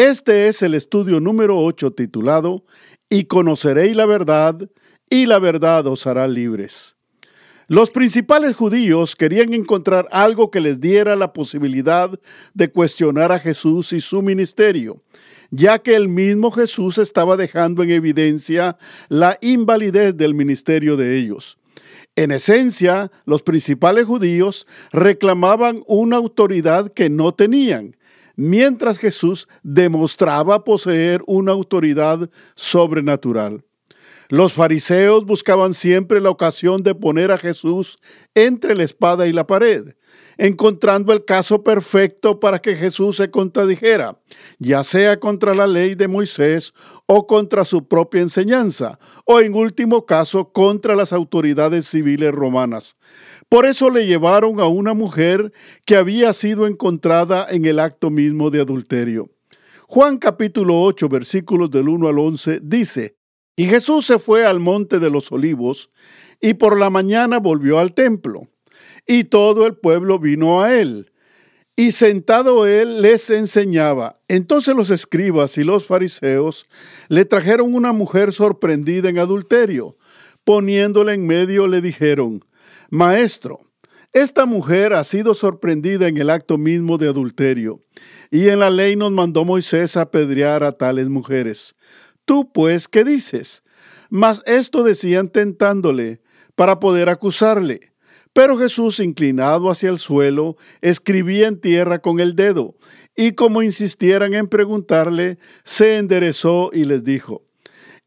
Este es el estudio número 8 titulado Y conoceréis la verdad, y la verdad os hará libres. Los principales judíos querían encontrar algo que les diera la posibilidad de cuestionar a Jesús y su ministerio, ya que el mismo Jesús estaba dejando en evidencia la invalidez del ministerio de ellos. En esencia, los principales judíos reclamaban una autoridad que no tenían, mientras Jesús demostraba poseer una autoridad sobrenatural. Los fariseos buscaban siempre la ocasión de poner a Jesús entre la espada y la pared, encontrando el caso perfecto para que Jesús se contradijera, ya sea contra la ley de Moisés o contra su propia enseñanza, o en último caso contra las autoridades civiles romanas. Por eso le llevaron a una mujer que había sido encontrada en el acto mismo de adulterio. Juan capítulo 8 versículos del 1 al 11 dice, Y Jesús se fue al monte de los olivos, y por la mañana volvió al templo, y todo el pueblo vino a él. Y sentado él les enseñaba. Entonces los escribas y los fariseos le trajeron una mujer sorprendida en adulterio. Poniéndola en medio le dijeron, Maestro, esta mujer ha sido sorprendida en el acto mismo de adulterio, y en la ley nos mandó Moisés apedrear a tales mujeres. Tú, pues, ¿qué dices? Mas esto decían tentándole, para poder acusarle. Pero Jesús, inclinado hacia el suelo, escribía en tierra con el dedo, y como insistieran en preguntarle, se enderezó y les dijo,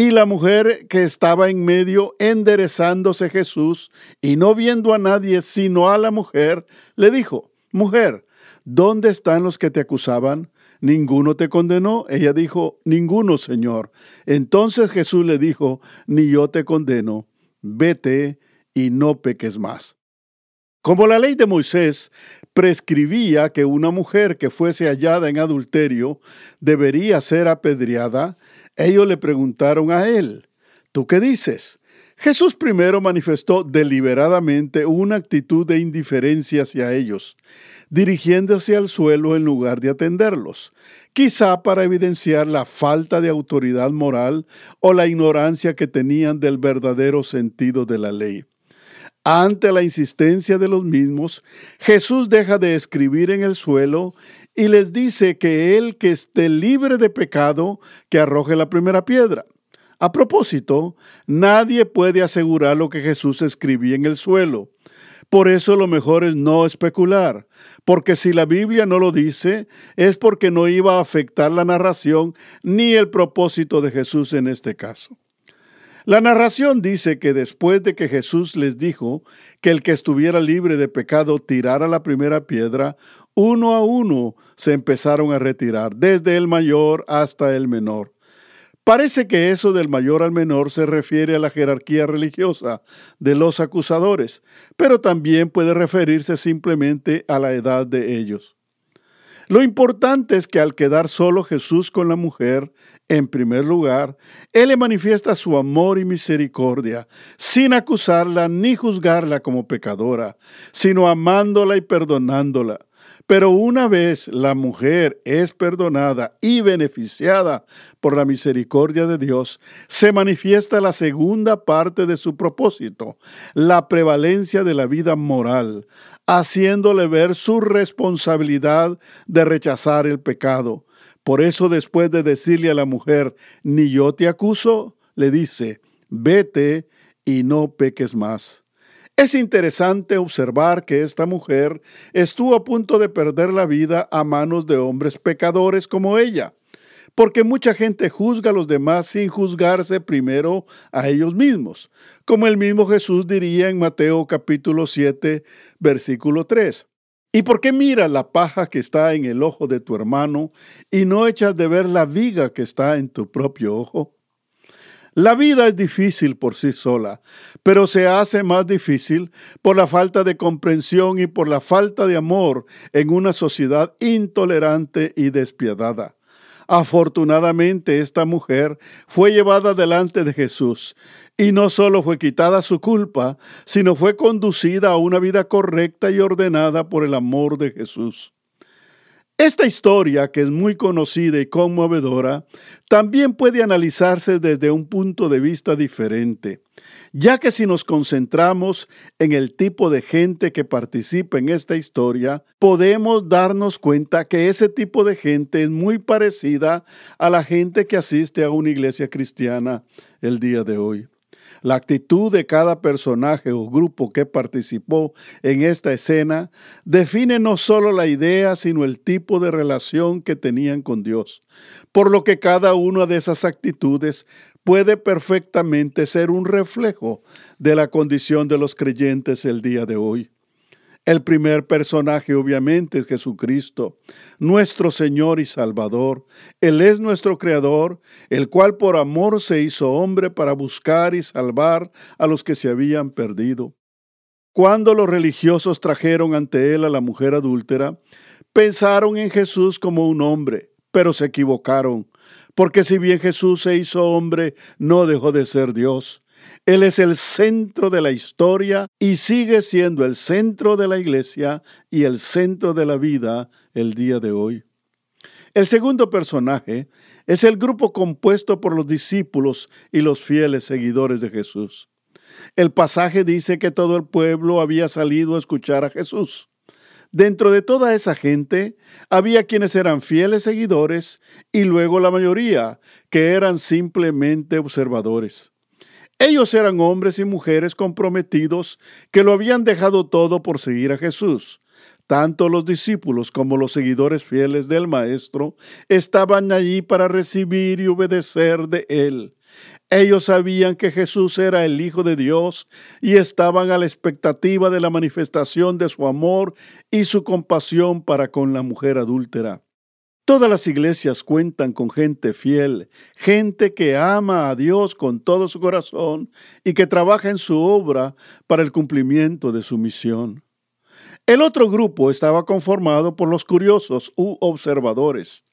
Y la mujer que estaba en medio, enderezándose Jesús, y no viendo a nadie sino a la mujer, le dijo, Mujer, ¿dónde están los que te acusaban? ¿Ninguno te condenó? Ella dijo, Ninguno, Señor. Entonces Jesús le dijo, Ni yo te condeno, vete y no peques más. Como la ley de Moisés prescribía que una mujer que fuese hallada en adulterio debería ser apedreada, ellos le preguntaron a él, ¿tú qué dices? Jesús primero manifestó deliberadamente una actitud de indiferencia hacia ellos, dirigiéndose al suelo en lugar de atenderlos, quizá para evidenciar la falta de autoridad moral o la ignorancia que tenían del verdadero sentido de la ley. Ante la insistencia de los mismos, Jesús deja de escribir en el suelo y les dice que el que esté libre de pecado, que arroje la primera piedra. A propósito, nadie puede asegurar lo que Jesús escribía en el suelo. Por eso lo mejor es no especular, porque si la Biblia no lo dice, es porque no iba a afectar la narración ni el propósito de Jesús en este caso. La narración dice que después de que Jesús les dijo que el que estuviera libre de pecado tirara la primera piedra, uno a uno se empezaron a retirar, desde el mayor hasta el menor. Parece que eso del mayor al menor se refiere a la jerarquía religiosa de los acusadores, pero también puede referirse simplemente a la edad de ellos. Lo importante es que al quedar solo Jesús con la mujer, en primer lugar, Él le manifiesta su amor y misericordia, sin acusarla ni juzgarla como pecadora, sino amándola y perdonándola. Pero una vez la mujer es perdonada y beneficiada por la misericordia de Dios, se manifiesta la segunda parte de su propósito, la prevalencia de la vida moral, haciéndole ver su responsabilidad de rechazar el pecado. Por eso después de decirle a la mujer, ni yo te acuso, le dice, vete y no peques más. Es interesante observar que esta mujer estuvo a punto de perder la vida a manos de hombres pecadores como ella, porque mucha gente juzga a los demás sin juzgarse primero a ellos mismos, como el mismo Jesús diría en Mateo capítulo 7, versículo 3. ¿Y por qué miras la paja que está en el ojo de tu hermano y no echas de ver la viga que está en tu propio ojo? La vida es difícil por sí sola, pero se hace más difícil por la falta de comprensión y por la falta de amor en una sociedad intolerante y despiadada. Afortunadamente esta mujer fue llevada delante de Jesús y no solo fue quitada su culpa, sino fue conducida a una vida correcta y ordenada por el amor de Jesús. Esta historia, que es muy conocida y conmovedora, también puede analizarse desde un punto de vista diferente, ya que si nos concentramos en el tipo de gente que participa en esta historia, podemos darnos cuenta que ese tipo de gente es muy parecida a la gente que asiste a una iglesia cristiana el día de hoy. La actitud de cada personaje o grupo que participó en esta escena define no solo la idea, sino el tipo de relación que tenían con Dios, por lo que cada una de esas actitudes puede perfectamente ser un reflejo de la condición de los creyentes el día de hoy. El primer personaje obviamente es Jesucristo, nuestro Señor y Salvador. Él es nuestro Creador, el cual por amor se hizo hombre para buscar y salvar a los que se habían perdido. Cuando los religiosos trajeron ante él a la mujer adúltera, pensaron en Jesús como un hombre, pero se equivocaron, porque si bien Jesús se hizo hombre, no dejó de ser Dios. Él es el centro de la historia y sigue siendo el centro de la iglesia y el centro de la vida el día de hoy. El segundo personaje es el grupo compuesto por los discípulos y los fieles seguidores de Jesús. El pasaje dice que todo el pueblo había salido a escuchar a Jesús. Dentro de toda esa gente había quienes eran fieles seguidores y luego la mayoría que eran simplemente observadores. Ellos eran hombres y mujeres comprometidos que lo habían dejado todo por seguir a Jesús. Tanto los discípulos como los seguidores fieles del Maestro estaban allí para recibir y obedecer de Él. Ellos sabían que Jesús era el Hijo de Dios y estaban a la expectativa de la manifestación de su amor y su compasión para con la mujer adúltera. Todas las iglesias cuentan con gente fiel, gente que ama a Dios con todo su corazón y que trabaja en su obra para el cumplimiento de su misión. El otro grupo estaba conformado por los curiosos u observadores.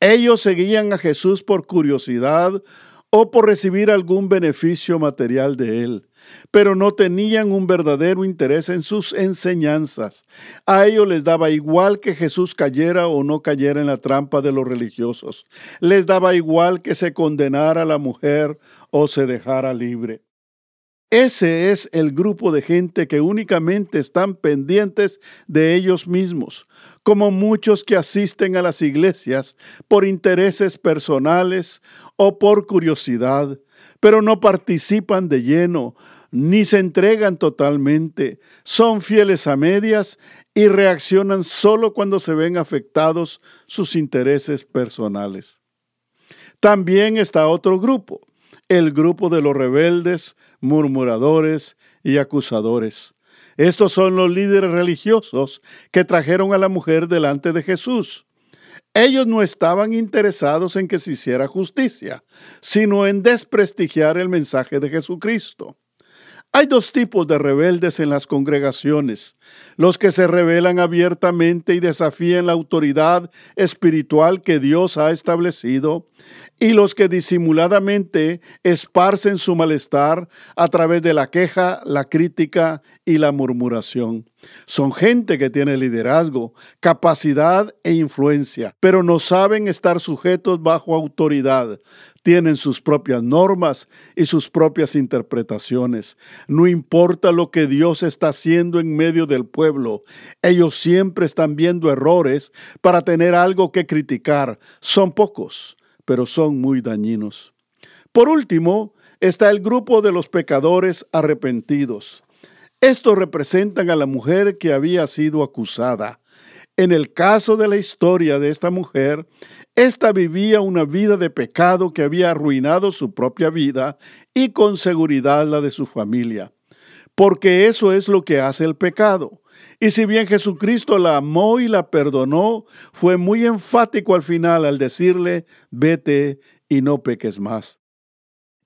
Ellos seguían a Jesús por curiosidad o por recibir algún beneficio material de él, pero no tenían un verdadero interés en sus enseñanzas. A ellos les daba igual que Jesús cayera o no cayera en la trampa de los religiosos. Les daba igual que se condenara a la mujer o se dejara libre. Ese es el grupo de gente que únicamente están pendientes de ellos mismos, como muchos que asisten a las iglesias por intereses personales o por curiosidad, pero no participan de lleno, ni se entregan totalmente, son fieles a medias y reaccionan solo cuando se ven afectados sus intereses personales. También está otro grupo, el grupo de los rebeldes, murmuradores y acusadores. Estos son los líderes religiosos que trajeron a la mujer delante de Jesús. Ellos no estaban interesados en que se hiciera justicia, sino en desprestigiar el mensaje de Jesucristo. Hay dos tipos de rebeldes en las congregaciones, los que se rebelan abiertamente y desafían la autoridad espiritual que Dios ha establecido, y los que disimuladamente esparcen su malestar a través de la queja, la crítica y la murmuración. Son gente que tiene liderazgo, capacidad e influencia, pero no saben estar sujetos bajo autoridad. Tienen sus propias normas y sus propias interpretaciones. No importa lo que Dios está haciendo en medio del pueblo, ellos siempre están viendo errores para tener algo que criticar. Son pocos pero son muy dañinos. Por último, está el grupo de los pecadores arrepentidos. Estos representan a la mujer que había sido acusada. En el caso de la historia de esta mujer, ésta vivía una vida de pecado que había arruinado su propia vida y con seguridad la de su familia. Porque eso es lo que hace el pecado. Y si bien Jesucristo la amó y la perdonó, fue muy enfático al final al decirle, vete y no peques más.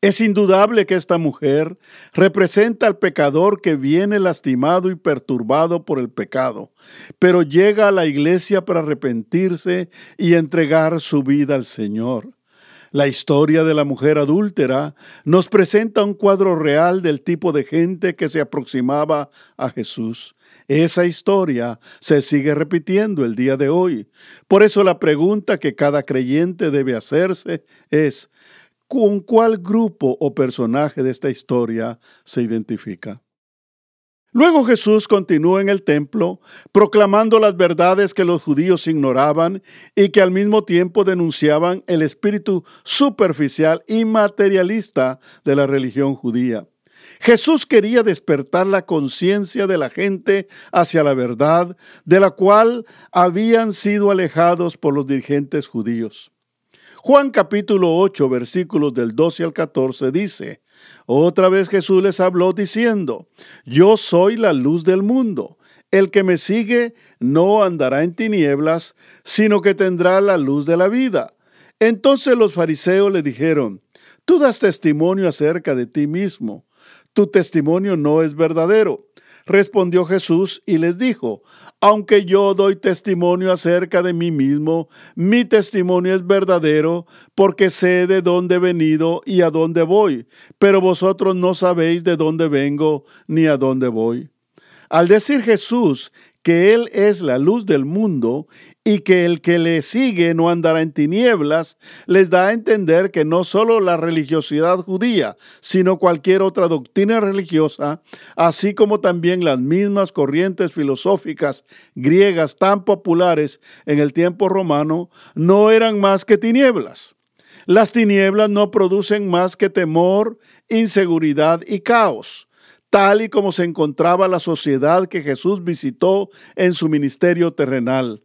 Es indudable que esta mujer representa al pecador que viene lastimado y perturbado por el pecado, pero llega a la iglesia para arrepentirse y entregar su vida al Señor. La historia de la mujer adúltera nos presenta un cuadro real del tipo de gente que se aproximaba a Jesús. Esa historia se sigue repitiendo el día de hoy. Por eso la pregunta que cada creyente debe hacerse es, ¿Con cuál grupo o personaje de esta historia se identifica? Luego Jesús continuó en el templo, proclamando las verdades que los judíos ignoraban y que al mismo tiempo denunciaban el espíritu superficial y materialista de la religión judía. Jesús quería despertar la conciencia de la gente hacia la verdad, de la cual habían sido alejados por los dirigentes judíos. Juan capítulo 8 versículos del 12 al 14 dice, Otra vez Jesús les habló diciendo, Yo soy la luz del mundo. El que me sigue no andará en tinieblas, sino que tendrá la luz de la vida. Entonces los fariseos le dijeron, Tú das testimonio acerca de ti mismo. Tu testimonio no es verdadero. Respondió Jesús y les dijo, aunque yo doy testimonio acerca de mí mismo, mi testimonio es verdadero, porque sé de dónde he venido y a dónde voy, pero vosotros no sabéis de dónde vengo ni a dónde voy. Al decir Jesús que Él es la luz del mundo y que el que le sigue no andará en tinieblas, les da a entender que no solo la religiosidad judía, sino cualquier otra doctrina religiosa, así como también las mismas corrientes filosóficas griegas tan populares en el tiempo romano, no eran más que tinieblas. Las tinieblas no producen más que temor, inseguridad y caos tal y como se encontraba la sociedad que Jesús visitó en su ministerio terrenal,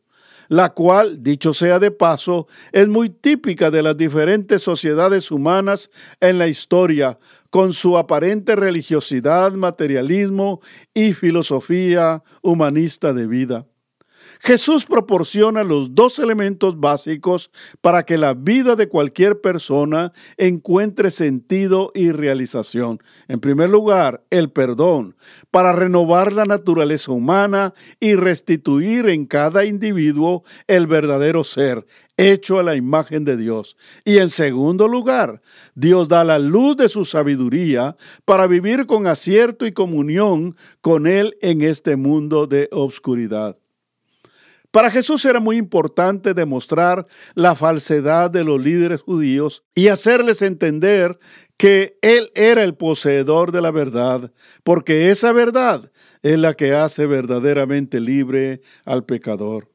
la cual, dicho sea de paso, es muy típica de las diferentes sociedades humanas en la historia, con su aparente religiosidad, materialismo y filosofía humanista de vida. Jesús proporciona los dos elementos básicos para que la vida de cualquier persona encuentre sentido y realización. En primer lugar, el perdón, para renovar la naturaleza humana y restituir en cada individuo el verdadero ser, hecho a la imagen de Dios. Y en segundo lugar, Dios da la luz de su sabiduría para vivir con acierto y comunión con Él en este mundo de obscuridad. Para Jesús era muy importante demostrar la falsedad de los líderes judíos y hacerles entender que Él era el poseedor de la verdad, porque esa verdad es la que hace verdaderamente libre al pecador.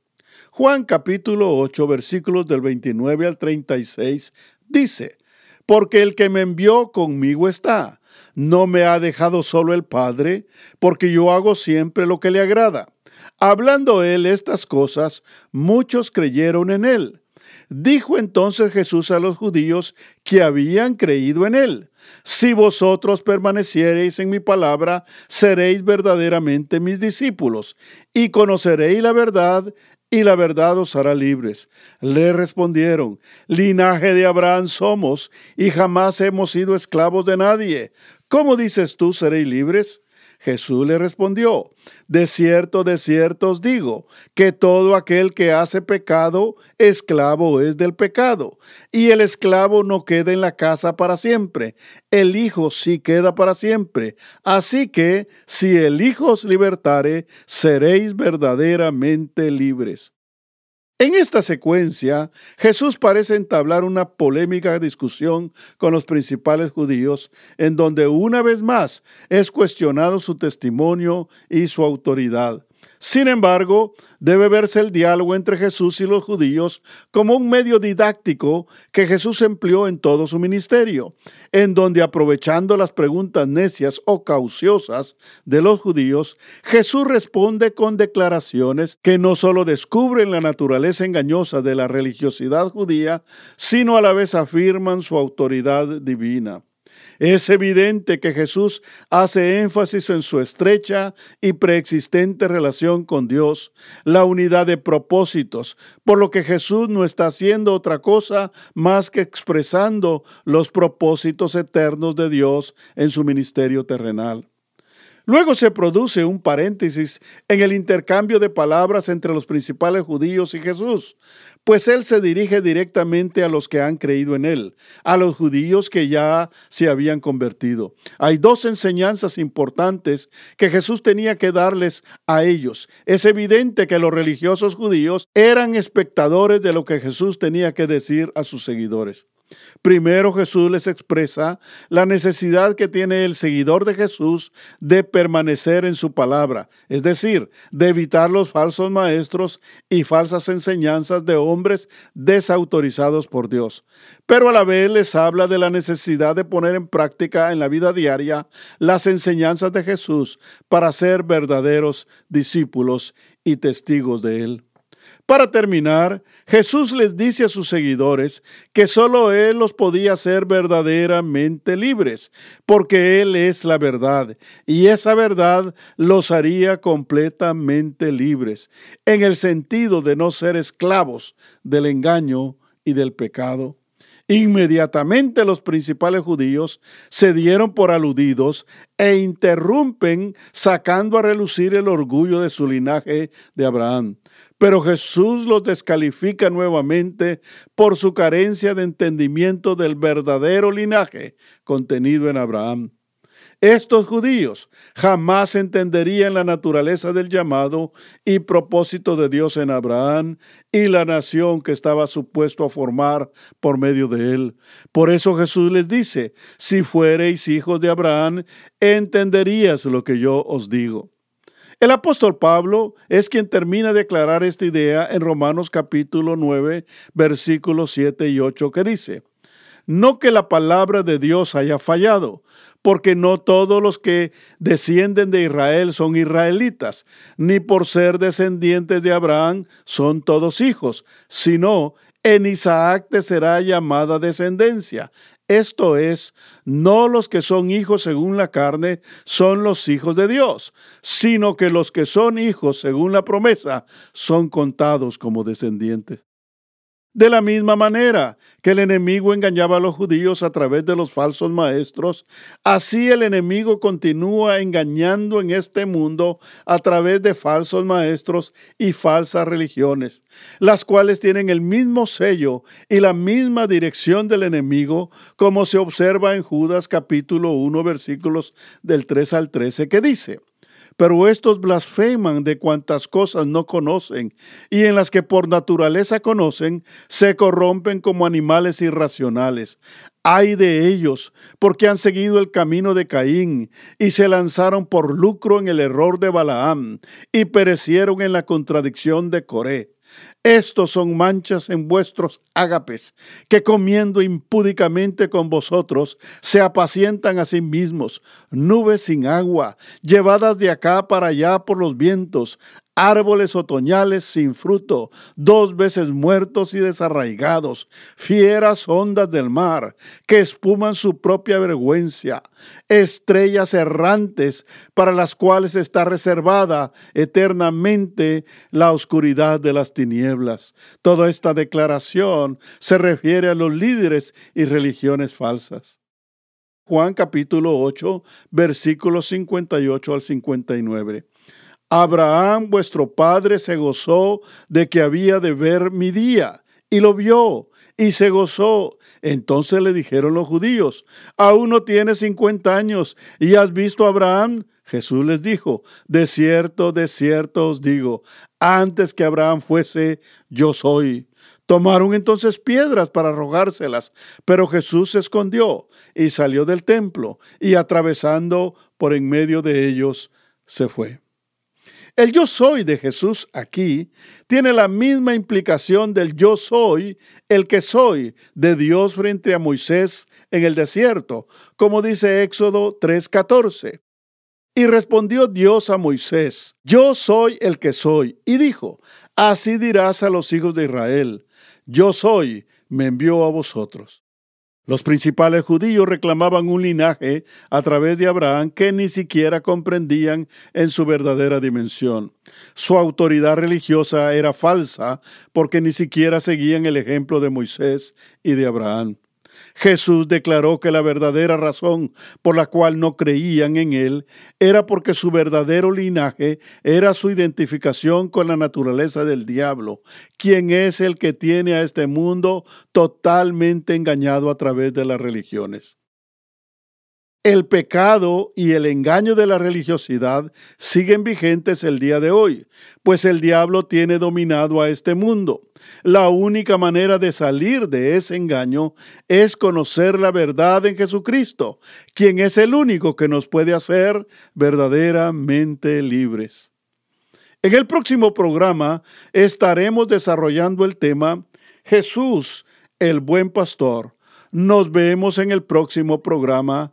Juan capítulo 8 versículos del 29 al 36 dice, porque el que me envió conmigo está, no me ha dejado solo el Padre, porque yo hago siempre lo que le agrada. Hablando él estas cosas, muchos creyeron en él. Dijo entonces Jesús a los judíos que habían creído en él, si vosotros permaneciereis en mi palabra, seréis verdaderamente mis discípulos, y conoceréis la verdad, y la verdad os hará libres. Le respondieron, linaje de Abraham somos, y jamás hemos sido esclavos de nadie. ¿Cómo dices tú seréis libres? Jesús le respondió, de cierto, de cierto os digo, que todo aquel que hace pecado, esclavo es del pecado. Y el esclavo no queda en la casa para siempre, el Hijo sí queda para siempre. Así que, si el Hijo os libertare, seréis verdaderamente libres. En esta secuencia, Jesús parece entablar una polémica discusión con los principales judíos, en donde una vez más es cuestionado su testimonio y su autoridad. Sin embargo, debe verse el diálogo entre Jesús y los judíos como un medio didáctico que Jesús empleó en todo su ministerio, en donde aprovechando las preguntas necias o cauciosas de los judíos, Jesús responde con declaraciones que no solo descubren la naturaleza engañosa de la religiosidad judía, sino a la vez afirman su autoridad divina. Es evidente que Jesús hace énfasis en su estrecha y preexistente relación con Dios, la unidad de propósitos, por lo que Jesús no está haciendo otra cosa más que expresando los propósitos eternos de Dios en su ministerio terrenal. Luego se produce un paréntesis en el intercambio de palabras entre los principales judíos y Jesús, pues él se dirige directamente a los que han creído en él, a los judíos que ya se habían convertido. Hay dos enseñanzas importantes que Jesús tenía que darles a ellos. Es evidente que los religiosos judíos eran espectadores de lo que Jesús tenía que decir a sus seguidores. Primero Jesús les expresa la necesidad que tiene el seguidor de Jesús de permanecer en su palabra, es decir, de evitar los falsos maestros y falsas enseñanzas de hombres desautorizados por Dios. Pero a la vez les habla de la necesidad de poner en práctica en la vida diaria las enseñanzas de Jesús para ser verdaderos discípulos y testigos de Él. Para terminar, Jesús les dice a sus seguidores que solo Él los podía hacer verdaderamente libres, porque Él es la verdad, y esa verdad los haría completamente libres, en el sentido de no ser esclavos del engaño y del pecado. Inmediatamente los principales judíos se dieron por aludidos e interrumpen sacando a relucir el orgullo de su linaje de Abraham. Pero Jesús los descalifica nuevamente por su carencia de entendimiento del verdadero linaje contenido en Abraham. Estos judíos jamás entenderían la naturaleza del llamado y propósito de Dios en Abraham y la nación que estaba supuesto a formar por medio de él. Por eso Jesús les dice, si fuereis hijos de Abraham, entenderías lo que yo os digo. El apóstol Pablo es quien termina de aclarar esta idea en Romanos capítulo 9, versículos 7 y 8, que dice, no que la palabra de Dios haya fallado, porque no todos los que descienden de Israel son israelitas, ni por ser descendientes de Abraham son todos hijos, sino en Isaac te será llamada descendencia. Esto es, no los que son hijos según la carne son los hijos de Dios, sino que los que son hijos según la promesa son contados como descendientes. De la misma manera que el enemigo engañaba a los judíos a través de los falsos maestros, así el enemigo continúa engañando en este mundo a través de falsos maestros y falsas religiones, las cuales tienen el mismo sello y la misma dirección del enemigo, como se observa en Judas capítulo 1 versículos del 3 al 13 que dice, pero estos blasfeman de cuantas cosas no conocen, y en las que por naturaleza conocen, se corrompen como animales irracionales. Ay de ellos, porque han seguido el camino de Caín, y se lanzaron por lucro en el error de Balaam, y perecieron en la contradicción de Coré. Estos son manchas en vuestros ágapes, que comiendo impúdicamente con vosotros, se apacientan a sí mismos, nubes sin agua, llevadas de acá para allá por los vientos, árboles otoñales sin fruto, dos veces muertos y desarraigados, fieras ondas del mar, que espuman su propia vergüenza, estrellas errantes para las cuales está reservada eternamente la oscuridad de las tinieblas. Toda esta declaración se refiere a los líderes y religiones falsas. Juan capítulo 8, versículos 58 al 59. Abraham vuestro padre se gozó de que había de ver mi día, y lo vio, y se gozó. Entonces le dijeron los judíos, aún no tienes cincuenta años, y has visto a Abraham. Jesús les dijo, de cierto, de cierto os digo, antes que Abraham fuese, yo soy. Tomaron entonces piedras para arrojárselas, pero Jesús se escondió y salió del templo, y atravesando por en medio de ellos, se fue. El yo soy de Jesús aquí tiene la misma implicación del yo soy, el que soy de Dios frente a Moisés en el desierto, como dice Éxodo 3:14. Y respondió Dios a Moisés, yo soy el que soy. Y dijo, así dirás a los hijos de Israel, yo soy, me envió a vosotros. Los principales judíos reclamaban un linaje a través de Abraham que ni siquiera comprendían en su verdadera dimensión. Su autoridad religiosa era falsa porque ni siquiera seguían el ejemplo de Moisés y de Abraham. Jesús declaró que la verdadera razón por la cual no creían en Él era porque su verdadero linaje era su identificación con la naturaleza del diablo, quien es el que tiene a este mundo totalmente engañado a través de las religiones. El pecado y el engaño de la religiosidad siguen vigentes el día de hoy, pues el diablo tiene dominado a este mundo. La única manera de salir de ese engaño es conocer la verdad en Jesucristo, quien es el único que nos puede hacer verdaderamente libres. En el próximo programa estaremos desarrollando el tema Jesús, el buen pastor. Nos vemos en el próximo programa.